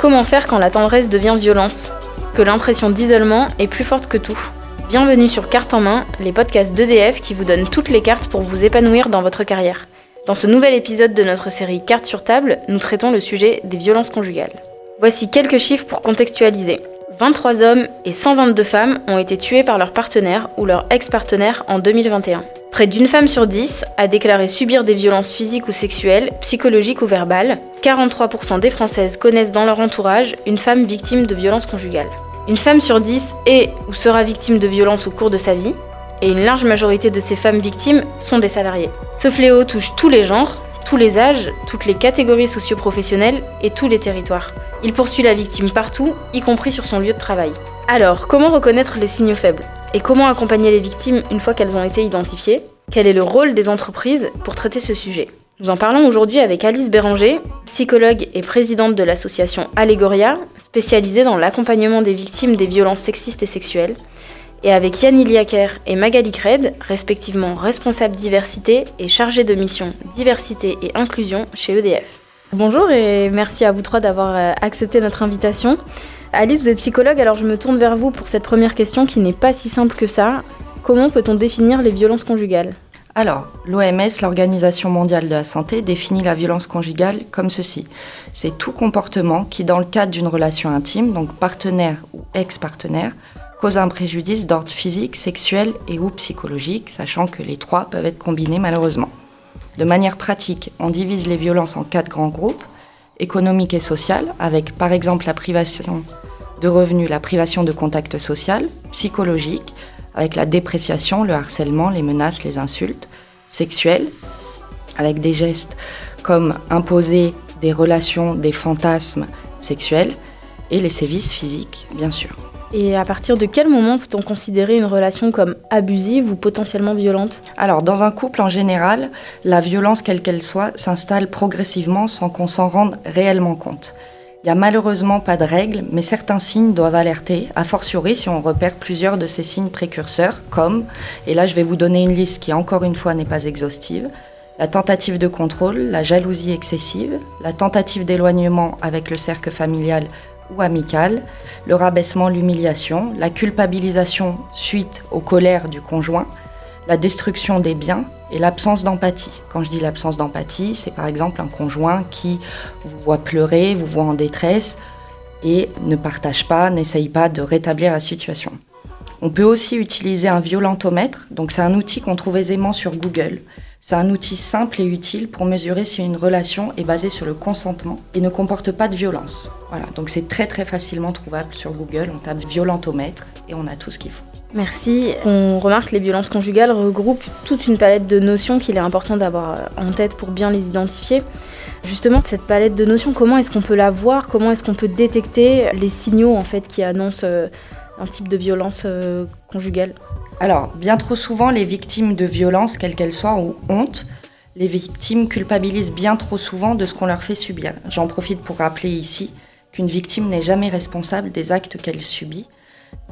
Comment faire quand la tendresse devient violence Que l'impression d'isolement est plus forte que tout? Bienvenue sur Carte en main, les podcasts d'EDF qui vous donnent toutes les cartes pour vous épanouir dans votre carrière. Dans ce nouvel épisode de notre série Cartes sur table, nous traitons le sujet des violences conjugales. Voici quelques chiffres pour contextualiser. 23 hommes et 122 femmes ont été tués par leur partenaire ou leur ex-partenaire en 2021. Près d'une femme sur 10 a déclaré subir des violences physiques ou sexuelles, psychologiques ou verbales. 43% des Françaises connaissent dans leur entourage une femme victime de violences conjugales. Une femme sur dix est ou sera victime de violences au cours de sa vie, et une large majorité de ces femmes victimes sont des salariés. Ce fléau touche tous les genres, tous les âges, toutes les catégories socio-professionnelles et tous les territoires. Il poursuit la victime partout, y compris sur son lieu de travail. Alors, comment reconnaître les signaux faibles? Et comment accompagner les victimes une fois qu'elles ont été identifiées? Quel est le rôle des entreprises pour traiter ce sujet? Nous en parlons aujourd'hui avec Alice Béranger, psychologue et présidente de l'association Allegoria, spécialisée dans l'accompagnement des victimes des violences sexistes et sexuelles, et avec Yann Iliaker et Magali Cred, respectivement responsable diversité et chargée de mission diversité et inclusion chez EDF. Bonjour et merci à vous trois d'avoir euh, accepté notre invitation. Alice, vous êtes psychologue, alors je me tourne vers vous pour cette première question qui n'est pas si simple que ça. Comment peut-on définir les violences conjugales? Alors, l'OMS, l'Organisation mondiale de la santé, définit la violence conjugale comme ceci. C'est tout comportement qui, dans le cadre d'une relation intime, donc partenaire ou ex-partenaire, cause un préjudice d'ordre physique, sexuel et ou psychologique, sachant que les trois peuvent être combinés malheureusement. De manière pratique, on divise les violences en quatre grands groupes, économiques et sociales, avec par exemple la privation de revenus, la privation de contact social, psychologique, avec la dépréciation, le harcèlement, les menaces, les insultes, sexuelles, avec des gestes comme imposer des relations, des fantasmes sexuels, et les sévices physiques, bien sûr. Et à partir de quel moment peut-on considérer une relation comme abusive ou potentiellement violente? Alors, dans un couple en général, la violence, quelle qu'elle soit, s'installe progressivement sans qu'on s'en rende réellement compte. Il n'y a malheureusement pas de règles, mais certains signes doivent alerter, a fortiori si on repère plusieurs de ces signes précurseurs, comme, et là je vais vous donner une liste qui encore une fois n'est pas exhaustive, la tentative de contrôle, la jalousie excessive, la tentative d'éloignement avec le cercle familial ou amical, le rabaissement, l'humiliation, la culpabilisation suite aux colères du conjoint, la destruction des biens et l'absence d'empathie. Quand je dis l'absence d'empathie, c'est par exemple un conjoint qui vous voit pleurer, vous voit en détresse et ne partage pas, n'essaye pas de rétablir la situation. On peut aussi utiliser un violentomètre, donc c'est un outil qu'on trouve aisément sur Google. C'est un outil simple et utile pour mesurer si une relation est basée sur le consentement et ne comporte pas de violence. Voilà, donc c'est très facilement trouvable sur Google. On tape violentomètre et on a tout ce qu'il faut. Merci. On remarque que les violences conjugales regroupent toute une palette de notions qu'il est important d'avoir en tête pour bien les identifier. Justement, cette palette de notions, comment est-ce qu'on peut la voir? Comment est-ce qu'on peut détecter les signaux en fait qui annoncent euh, un type de violence euh, conjugale? Alors, bien trop souvent, les victimes de violences, quelles qu'elles soient, ou honte, les victimes culpabilisent bien trop souvent de ce qu'on leur fait subir. J'en profite pour rappeler ici qu'une victime n'est jamais responsable des actes qu'elle subit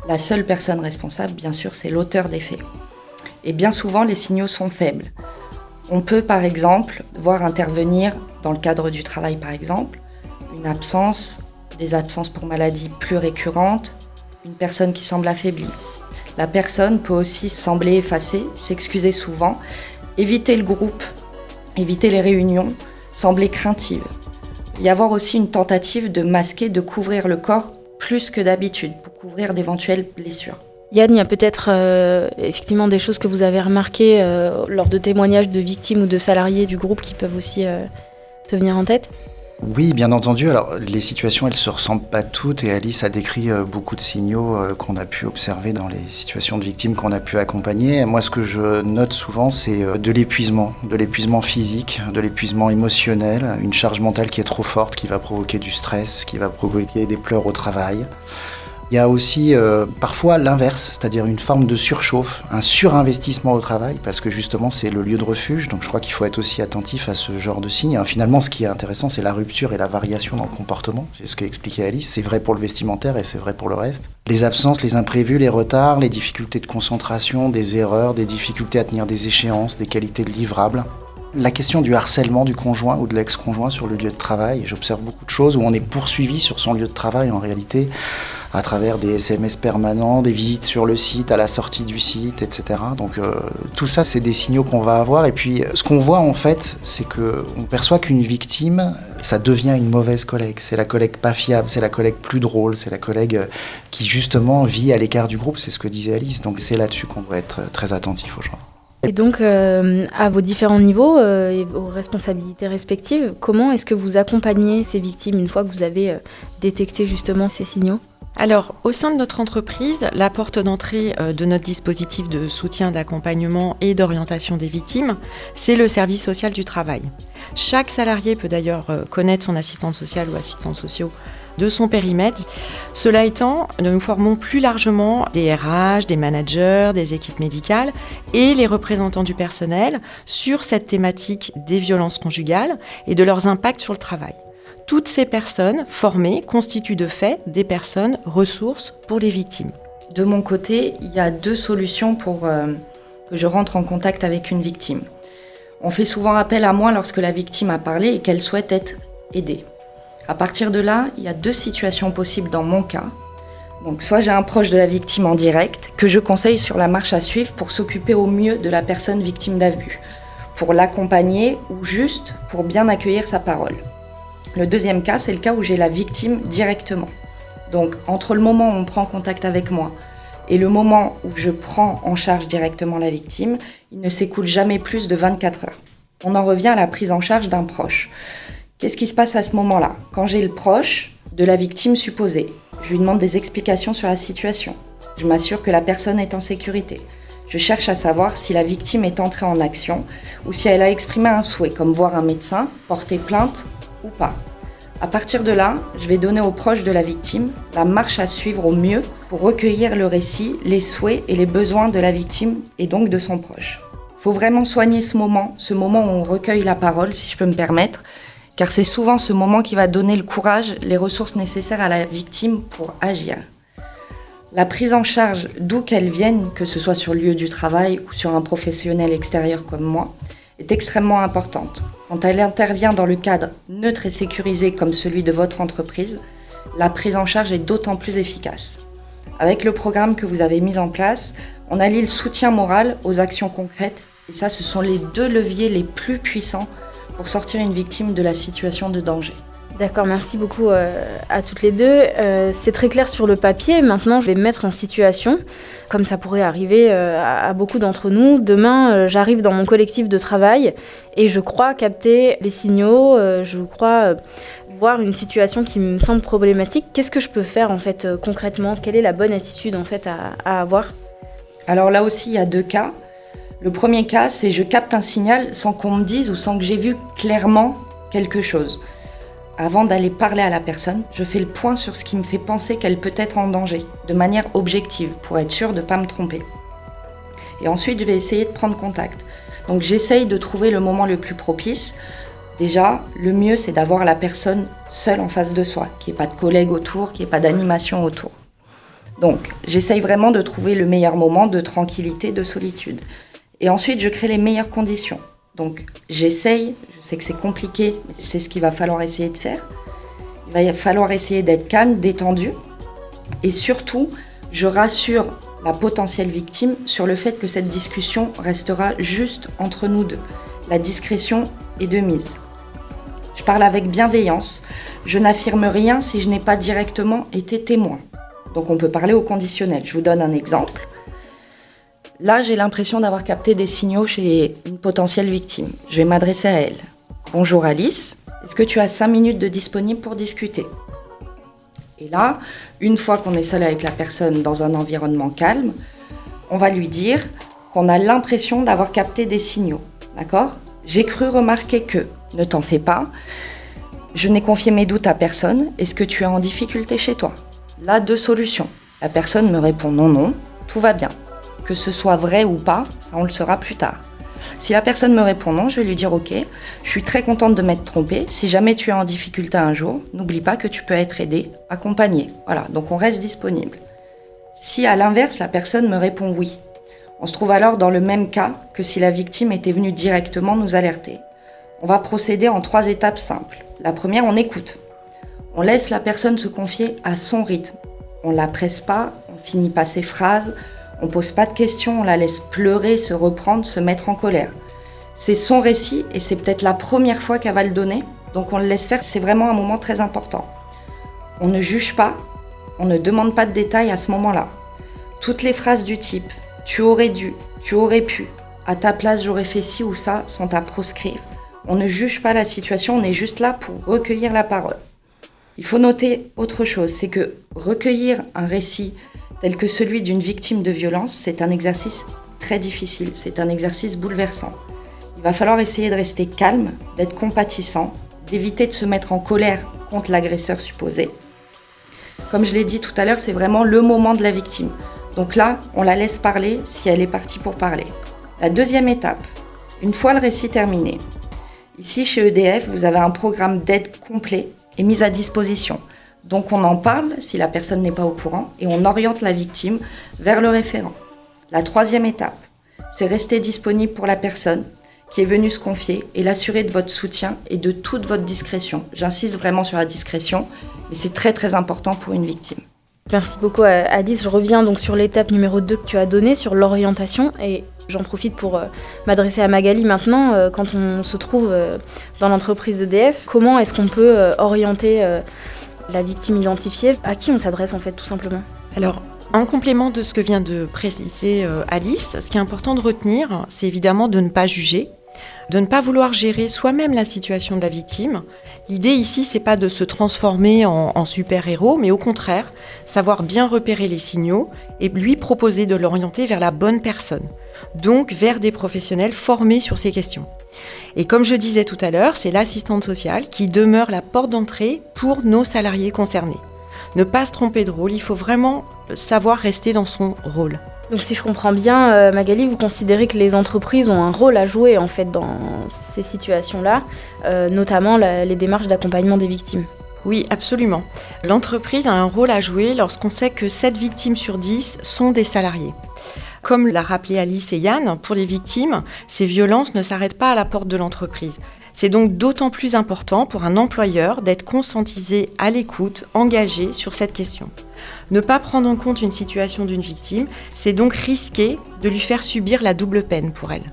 la seule personne responsable, bien sûr, c'est l'auteur des faits. Et bien souvent, les signaux sont faibles. On peut, par exemple, voir intervenir, dans le cadre du travail, par exemple, une absence, des absences pour maladie plus récurrentes, une personne qui semble affaiblie. La personne peut aussi sembler effacée, s'excuser souvent, éviter le groupe, éviter les réunions, sembler craintive. Y avoir aussi une tentative de masquer, de couvrir le corps plus que d'habitude pour couvrir d'éventuelles blessures. Yann, il y a peut-être euh, effectivement des choses que vous avez remarquées euh, lors de témoignages de victimes ou de salariés du groupe qui peuvent aussi euh, te venir en tête? Oui, bien entendu. Alors, les situations, elles se ressemblent pas toutes et Alice a décrit euh, beaucoup de signaux euh, qu'on a pu observer dans les situations de victimes qu'on a pu accompagner. Moi, ce que je note souvent, c'est euh, de l'épuisement, de l'épuisement physique, de l'épuisement émotionnel, une charge mentale qui est trop forte, qui va provoquer du stress, qui va provoquer des pleurs au travail. Il y a aussi euh, parfois l'inverse, c'est-à-dire une forme de surchauffe, un surinvestissement au travail, parce que justement c'est le lieu de refuge, donc je crois qu'il faut être aussi attentif à ce genre de signes. Finalement, ce qui est intéressant, c'est la rupture et la variation dans le comportement, c'est ce qu'expliquait Alice, c'est vrai pour le vestimentaire et c'est vrai pour le reste. Les absences, les imprévus, les retards, les difficultés de concentration, des erreurs, des difficultés à tenir des échéances, des qualités de livrables, La question du harcèlement du conjoint ou de l'ex-conjoint sur le lieu de travail, j'observe beaucoup de choses où on est poursuivi sur son lieu de travail en réalité à travers des SMS permanents, des visites sur le site, à la sortie du site, etc. Donc euh, tout ça, c'est des signaux qu'on va avoir. Et puis ce qu'on voit en fait, c'est qu'on perçoit qu'une victime, ça devient une mauvaise collègue. C'est la collègue pas fiable, c'est la collègue plus drôle, c'est la collègue euh, qui justement vit à l'écart du groupe. C'est ce que disait Alice. Donc c'est là-dessus qu'on doit être très attentif gens. Et donc, euh, à vos différents niveaux euh, et vos responsabilités respectives, comment est-ce que vous accompagnez ces victimes une fois que vous avez euh, détecté justement ces signaux? Alors, au sein de notre entreprise, la porte d'entrée de notre dispositif de soutien, d'accompagnement et d'orientation des victimes, c'est le service social du travail. Chaque salarié peut d'ailleurs connaître son assistante sociale ou assistant sociaux de son périmètre. Cela étant, nous formons plus largement des RH, des managers, des équipes médicales et les représentants du personnel sur cette thématique des violences conjugales et de leurs impacts sur le travail. Toutes ces personnes formées constituent de fait des personnes ressources pour les victimes. De mon côté, il y a deux solutions pour euh, que je rentre en contact avec une victime. On fait souvent appel à moi lorsque la victime a parlé et qu'elle souhaite être aidée. À partir de là, il y a deux situations possibles dans mon cas. Donc soit j'ai un proche de la victime en direct que je conseille sur la marche à suivre pour s'occuper au mieux de la personne victime d'abus, pour l'accompagner ou juste pour bien accueillir sa parole. Le deuxième cas, c'est le cas où j'ai la victime directement. Donc entre le moment où on prend contact avec moi et le moment où je prends en charge directement la victime, il ne s'écoule jamais plus de 24 heures. On en revient à la prise en charge d'un proche. Qu'est-ce qui se passe à ce moment-là Quand j'ai le proche de la victime supposée, je lui demande des explications sur la situation. Je m'assure que la personne est en sécurité. Je cherche à savoir si la victime est entrée en action ou si elle a exprimé un souhait, comme voir un médecin, porter plainte ou pas. À partir de là, je vais donner aux proches de la victime la marche à suivre au mieux pour recueillir le récit, les souhaits et les besoins de la victime et donc de son proche. Il faut vraiment soigner ce moment, ce moment où on recueille la parole, si je peux me permettre, car c'est souvent ce moment qui va donner le courage, les ressources nécessaires à la victime pour agir. La prise en charge, d'où qu'elle vienne, que ce soit sur le lieu du travail ou sur un professionnel extérieur comme moi, est extrêmement importante. Quand elle intervient dans le cadre neutre et sécurisé comme celui de votre entreprise, la prise en charge est d'autant plus efficace. Avec le programme que vous avez mis en place, on allie le soutien moral aux actions concrètes, et ça, ce sont les deux leviers les plus puissants pour sortir une victime de la situation de danger. D'accord, merci beaucoup euh, à toutes les deux. Euh, c'est très clair sur le papier. Maintenant, je vais me mettre en situation, comme ça pourrait arriver euh, à, beaucoup d'entre nous. Demain, j'arrive dans mon collectif de travail et je crois capter les signaux, je crois voir une situation qui me semble problématique. Qu'est-ce que je peux faire en fait concrètement? Quelle est la bonne attitude en fait à avoir? Alors là aussi, il y a deux cas. Le premier cas, c'est je capte un signal sans qu'on me dise ou sans que j'ai vu clairement quelque chose. Avant d'aller parler à la personne, je fais le point sur ce qui me fait penser qu'elle peut être en danger, de manière objective, pour être sûr de ne pas me tromper. Et ensuite, je vais essayer de prendre contact. Donc j'essaye de trouver le moment le plus propice. Déjà, le mieux, c'est d'avoir la personne seule en face de soi, qu'il n'y ait pas de collègues autour, qu'il n'y ait pas d'animation autour. Donc, j'essaye vraiment de trouver le meilleur moment de tranquillité, de solitude. Et ensuite, je crée les meilleures conditions. Donc, j'essaye, je sais que c'est compliqué, mais c'est ce qu'il va falloir essayer de faire. Il va falloir essayer d'être calme, détendu. Et surtout, je rassure la potentielle victime sur le fait que cette discussion restera juste entre nous deux. La discrétion est de mise. Je parle avec bienveillance. Je n'affirme rien si je n'ai pas directement été témoin. Donc on peut parler au conditionnel. Je vous donne un exemple. Là, j'ai l'impression d'avoir capté des signaux chez une potentielle victime. Je vais m'adresser à elle. Bonjour Alice, est-ce que tu as 5 minutes de disponible pour discuter? Et là, une fois qu'on est seul avec la personne dans un environnement calme, on va lui dire qu'on a l'impression d'avoir capté des signaux. D'accord? J'ai cru remarquer que, ne t'en fais pas, je n'ai confié mes doutes à personne. Est-ce que tu es en difficulté chez toi? Là, deux solutions. La personne me répond non, non, tout va bien que ce soit vrai ou pas, ça on le saura plus tard. Si la personne me répond non, je vais lui dire ok, je suis très contente de m'être trompée. Si jamais tu es en difficulté un jour, n'oublie pas que tu peux être aidé, accompagné. Voilà, donc on reste disponible. Si à l'inverse la personne me répond oui, On se trouve alors dans le même cas que si la victime était venue directement nous alerter. On va procéder en trois étapes simples. La première, on écoute. On laisse la personne se confier à son rythme. On la presse pas, on finit pas ses phrases, on pose pas de questions, on la laisse pleurer, se reprendre, se mettre en colère. C'est son récit et c'est peut-être la première fois qu'elle va le donner, donc on le laisse faire, c'est vraiment un moment très important. On ne juge pas, on ne demande pas de détails à ce moment-là. Toutes les phrases du type tu aurais dû, tu aurais pu, à ta place j'aurais fait ci ou ça sont à proscrire. On ne juge pas la situation, on est juste là pour recueillir la parole. Il faut noter autre chose, c'est que recueillir un récit tel que celui d'une victime de violence, c'est un exercice très difficile, c'est un exercice bouleversant. Il va falloir essayer de rester calme, d'être compatissant, d'éviter de se mettre en colère contre l'agresseur supposé. Comme je l'ai dit tout à l'heure, c'est vraiment le moment de la victime. Donc là, on la laisse parler si elle est partie pour parler. La deuxième étape, une fois le récit terminé. Ici, chez EDF, vous avez un programme d'aide complet et mis à disposition. Donc on en parle si la personne n'est pas au courant et on oriente la victime vers le référent. La troisième étape, c'est rester disponible pour la personne qui est venue se confier et l'assurer de votre soutien et de toute votre discrétion. J'insiste vraiment sur la discrétion, mais c'est très très important pour une victime. Merci beaucoup Alice. Je reviens donc sur l'étape numéro 2 que tu as donnée, sur l'orientation. Et j'en profite pour euh, m'adresser à Magali maintenant. Euh, quand on se trouve euh, dans l'entreprise d'EDF, comment est-ce qu'on peut orienter la victime identifiée À qui on s'adresse en fait tout simplement Alors, en complément de ce que vient de préciser Alice, ce qui est important de retenir, c'est évidemment de ne pas juger, de ne pas vouloir gérer soi-même la situation de la victime. L'idée ici, c'est pas de se transformer en, super-héros, mais au contraire, savoir bien repérer les signaux et lui proposer de l'orienter vers la bonne personne, donc vers des professionnels formés sur ces questions. Et comme je disais tout à l'heure, c'est l'assistante sociale qui demeure la porte d'entrée pour nos salariés concernés. Ne pas se tromper de rôle, il faut vraiment savoir rester dans son rôle. Donc si je comprends bien, euh, Magali, vous considérez que les entreprises ont un rôle à jouer en fait dans ces situations-là, euh, notamment les démarches d'accompagnement des victimes. Oui, absolument. L'entreprise a un rôle à jouer lorsqu'on sait que 7 victimes sur 10 sont des salariés. Comme l'a rappelé Alice et Yann, pour les victimes, ces violences ne s'arrêtent pas à la porte de l'entreprise. C'est donc d'autant plus important pour un employeur d'être conscientisé à l'écoute, engagé sur cette question. Ne pas prendre en compte une situation d'une victime, c'est donc risquer de lui faire subir la double peine pour elle.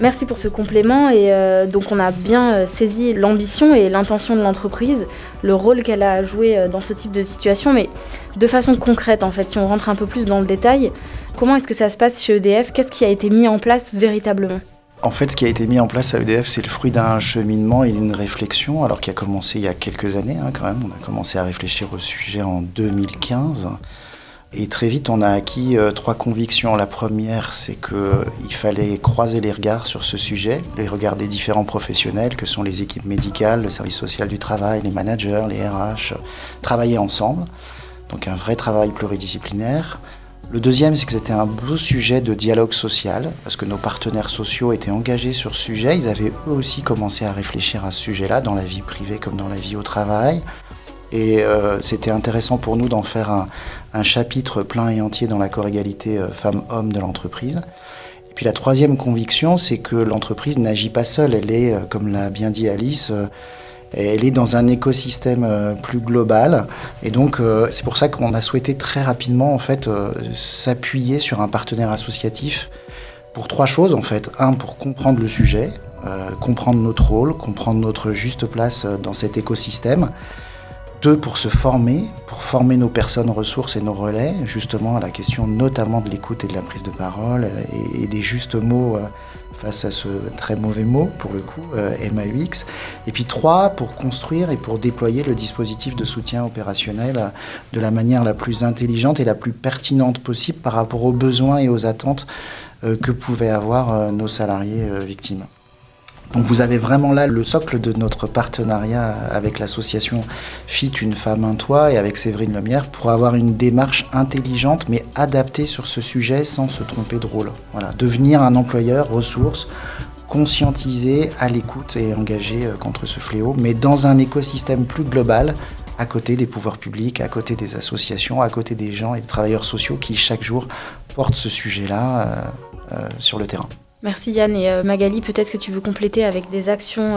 Merci pour ce complément et euh, donc on a bien euh, saisi l'ambition et l'intention de l'entreprise, le rôle qu'elle a joué euh, dans ce type de situation, mais de façon concrète en fait, si on rentre un peu plus dans le détail, comment est-ce que ça se passe chez EDF Qu'est-ce qui a été mis en place véritablement? En fait, ce qui a été mis en place à EDF, c'est le fruit d'un cheminement et d'une réflexion, alors qui a commencé il y a quelques années hein, quand même. On a commencé à réfléchir au sujet en 2015. Et très vite, on a acquis euh, trois convictions. La première, c'est qu'il euh, fallait croiser les regards sur ce sujet, les regards des différents professionnels, que sont les équipes médicales, le service social du travail, les managers, les RH, travailler ensemble. Donc un vrai travail pluridisciplinaire. Le deuxième, c'est que c'était un beau sujet de dialogue social, parce que nos partenaires sociaux étaient engagés sur ce sujet. Ils avaient eux aussi commencé à réfléchir à ce sujet-là, dans la vie privée comme dans la vie au travail. Et euh, c'était intéressant pour nous d'en faire un, chapitre plein et entier dans l'accord égalité euh, femmes-hommes de l'entreprise. Et puis la troisième conviction, c'est que l'entreprise n'agit pas seule. Elle est, euh, comme l'a bien dit Alice, elle est dans un écosystème euh, plus global. Et donc, euh, c'est pour ça qu'on a souhaité très rapidement, en fait, euh, s'appuyer sur un partenaire associatif pour trois choses, en fait. Un, pour comprendre le sujet, comprendre notre rôle, comprendre notre juste place dans cet écosystème. Deux, pour se former, pour former nos personnes ressources et nos relais, justement à la question notamment de l'écoute et de la prise de parole et, et des justes mots face à ce très mauvais mot, pour le coup, euh, MAUX. Et puis trois, pour construire et pour déployer le dispositif de soutien opérationnel de la manière la plus intelligente et la plus pertinente possible par rapport aux besoins et aux attentes euh, que pouvaient avoir euh, nos salariés victimes. Donc vous avez vraiment là le socle de notre partenariat avec l'association Fit une femme un toit et avec Séverine Lemierre pour avoir une démarche intelligente mais adaptée sur ce sujet sans se tromper de rôle. Voilà, devenir un employeur ressource conscientisé, à l'écoute et engagé euh, contre ce fléau, mais dans un écosystème plus global, à côté des pouvoirs publics, à côté des associations, à côté des gens et des travailleurs sociaux qui chaque jour porte ce sujet-là sur le terrain. Merci Yann. Et Magali, peut-être que tu veux compléter avec des actions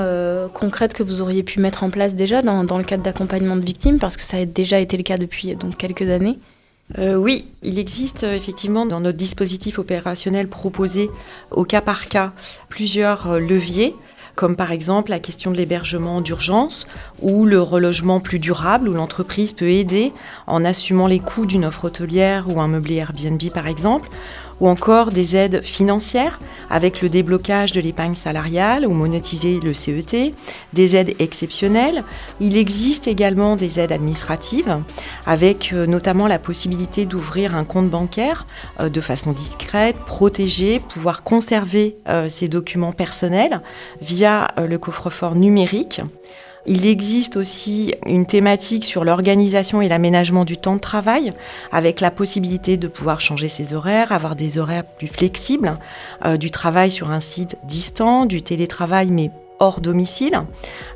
concrètes que vous auriez pu mettre en place déjà dans, le cadre d'accompagnement de victimes, parce que ça a déjà été le cas depuis donc, quelques années. Euh, oui, il existe euh, effectivement dans notre dispositif opérationnel proposé au cas par cas plusieurs euh, leviers comme par exemple la question de l'hébergement d'urgence ou le relogement plus durable, où l'entreprise peut aider en assumant les coûts d'une offre hôtelière ou un meublé Airbnb par exemple, ou encore des aides financières avec le déblocage de l'épargne salariale ou monétiser le CET, des aides exceptionnelles. Il existe également des aides administratives avec euh, notamment la possibilité d'ouvrir un compte bancaire euh, de façon discrète, protégée, pouvoir conserver euh, ses documents personnels via le coffre-fort numérique. Il existe aussi une thématique sur l'organisation et l'aménagement du temps de travail, avec la possibilité de pouvoir changer ses horaires, avoir des horaires plus flexibles, euh, du travail sur un site distant, du télétravail mais hors domicile.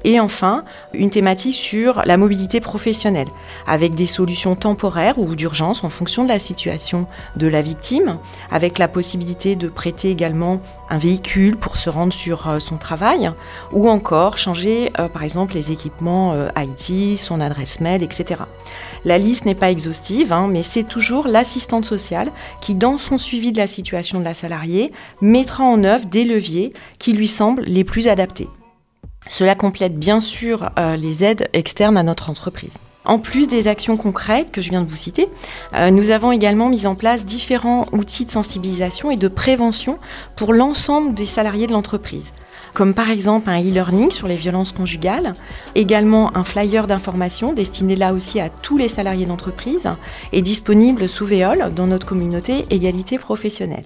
Et enfin, une thématique sur la mobilité professionnelle, avec des solutions temporaires ou d'urgence en fonction de la situation de la victime, avec la possibilité de prêter également un véhicule pour se rendre sur euh, son travail, ou encore changer euh, par exemple les équipements euh, IT, son adresse mail, etc. La liste n'est pas exhaustive, hein, mais c'est toujours l'assistante sociale qui, dans son suivi de la situation de la salariée, mettra en œuvre des leviers qui lui semblent les plus adaptés. Cela complète bien sûr euh, les aides externes à notre entreprise. En plus des actions concrètes que je viens de vous citer, euh, nous avons également mis en place différents outils de sensibilisation et de prévention pour l'ensemble des salariés de l'entreprise comme par exemple un e-learning sur les violences conjugales, également un flyer d'information destiné là aussi à tous les salariés d'entreprise et disponible sous Véole dans notre communauté égalité professionnelle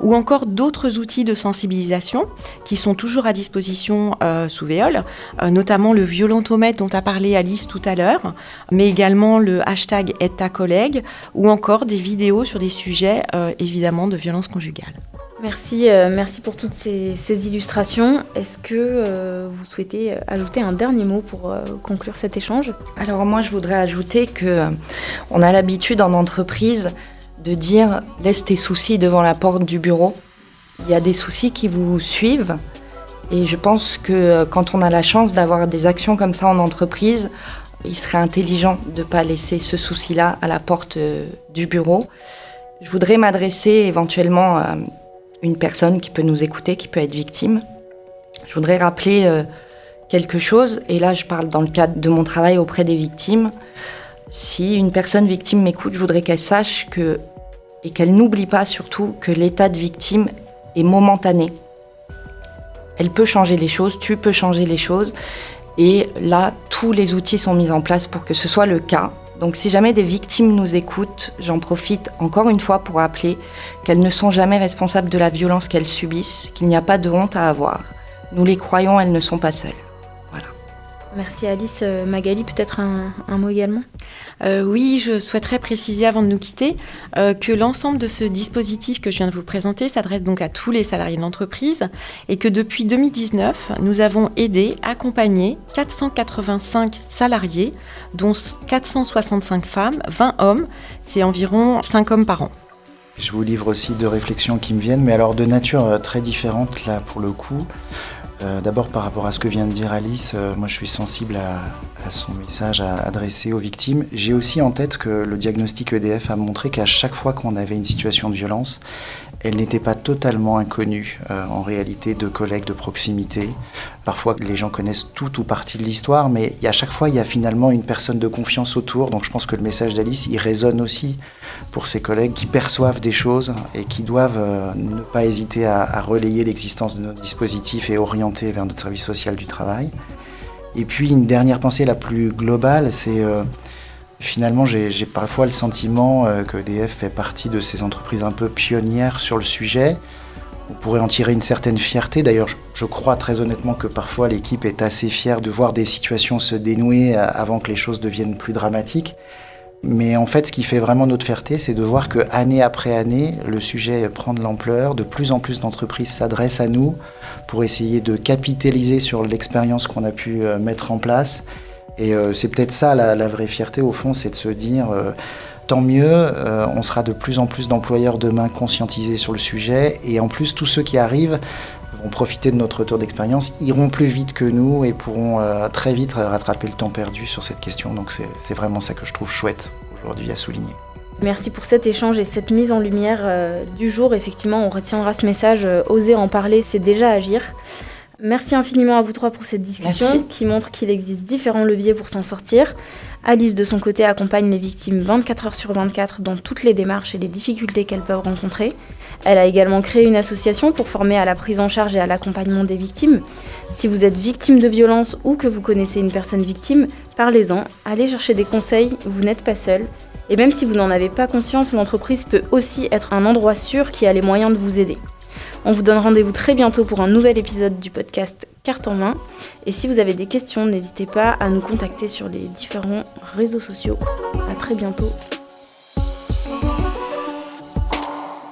ou encore d'autres outils de sensibilisation qui sont toujours à disposition euh, sous Véole, euh, notamment le violentomètre dont a parlé Alice tout à l'heure, mais également le hashtag aide ta collègue ou encore des vidéos sur des sujets euh, évidemment de violence conjugale. Merci, merci pour toutes ces, illustrations. Est-ce que vous souhaitez ajouter un dernier mot pour conclure cet échange? Alors moi, je voudrais ajouter que on a l'habitude en entreprise de dire laisse tes soucis devant la porte du bureau. Il y a des soucis qui vous suivent. Et je pense que euh, quand on a la chance d'avoir des actions comme ça en entreprise, il serait intelligent de ne pas laisser ce souci-là à la porte euh, du bureau. Je voudrais m'adresser éventuellement une personne qui peut nous écouter, qui peut être victime. Je voudrais rappeler euh, quelque chose, et là je parle dans le cadre de mon travail auprès des victimes. Si une personne victime m'écoute, je voudrais qu'elle sache que et qu'elle n'oublie pas surtout que l'état de victime est momentané. Elle peut changer les choses, tu peux changer les choses. Et là, tous les outils sont mis en place pour que ce soit le cas. Donc si jamais des victimes nous écoutent, j'en profite encore une fois pour rappeler qu'elles ne sont jamais responsables de la violence qu'elles subissent, qu'il n'y a pas de honte à avoir. Nous les croyons, elles ne sont pas seules. Merci Alice. Euh, Magali, peut-être un, mot également euh, Oui, je souhaiterais préciser avant de nous quitter euh, que l'ensemble de ce dispositif que je viens de vous présenter s'adresse donc à tous les salariés de l'entreprise et que depuis 2019, nous avons aidé, accompagné 485 salariés, dont 465 femmes, 20 hommes. C'est environ 5 hommes par an. Je vous livre aussi deux réflexions qui me viennent, mais alors de nature très différente là pour le coup. Euh, d'abord par rapport à ce que vient de dire Alice, euh, moi je suis sensible à, son message à adresser aux victimes. J'ai aussi en tête que le diagnostic EDF a montré qu'à chaque fois qu'on avait une situation de violence, elle n'était pas totalement inconnue euh, en réalité de collègues de proximité. Parfois, les gens connaissent tout ou partie de l'histoire, mais à chaque fois, il y a finalement une personne de confiance autour. Donc, je pense que le message d'Alice, il résonne aussi pour ses collègues qui perçoivent des choses et qui doivent euh, ne pas hésiter à, relayer l'existence de notre dispositif et orienter vers notre service social du travail. Et puis, une dernière pensée la plus globale, c'est euh, Finalement, j'ai parfois le sentiment euh, que EDF fait partie de ces entreprises un peu pionnières sur le sujet. On pourrait en tirer une certaine fierté. D'ailleurs, je crois très honnêtement que parfois l'équipe est assez fière de voir des situations se dénouer euh, avant que les choses deviennent plus dramatiques. Mais en fait, ce qui fait vraiment notre fierté, c'est de voir que année après année, le sujet prend de l'ampleur. De plus en plus d'entreprises s'adressent à nous pour essayer de capitaliser sur l'expérience qu'on a pu euh, mettre en place et euh, c'est peut-être ça la, vraie fierté au fond, c'est de se dire, euh, tant mieux, euh, on sera de plus en plus d'employeurs demain conscientisés sur le sujet et en plus tous ceux qui arrivent vont profiter de notre retour d'expérience, iront plus vite que nous et pourront très vite rattraper le temps perdu sur cette question. Donc c'est vraiment ça que je trouve chouette aujourd'hui à souligner. Merci pour cet échange et cette mise en lumière du jour. Effectivement, on retiendra ce message. oser en parler, c'est déjà agir. Merci infiniment à vous trois pour cette discussion qui montre qu'il existe différents leviers pour s'en sortir. Alice, de son côté, accompagne les victimes 24 heures sur 24 dans toutes les démarches et les difficultés qu'elles peuvent rencontrer. Elle a également créé une association pour former à la prise en charge et à l'accompagnement des victimes. Si vous êtes victime de violence ou que vous connaissez une personne victime, parlez-en, allez chercher des conseils, vous n'êtes pas seul. Et même si vous n'en avez pas conscience, l'entreprise peut aussi être un endroit sûr qui a les moyens de vous aider. On vous donne rendez-vous très bientôt pour un nouvel épisode du podcast Carte en main. Et si vous avez des questions, n'hésitez pas à nous contacter sur les différents réseaux sociaux. A très bientôt.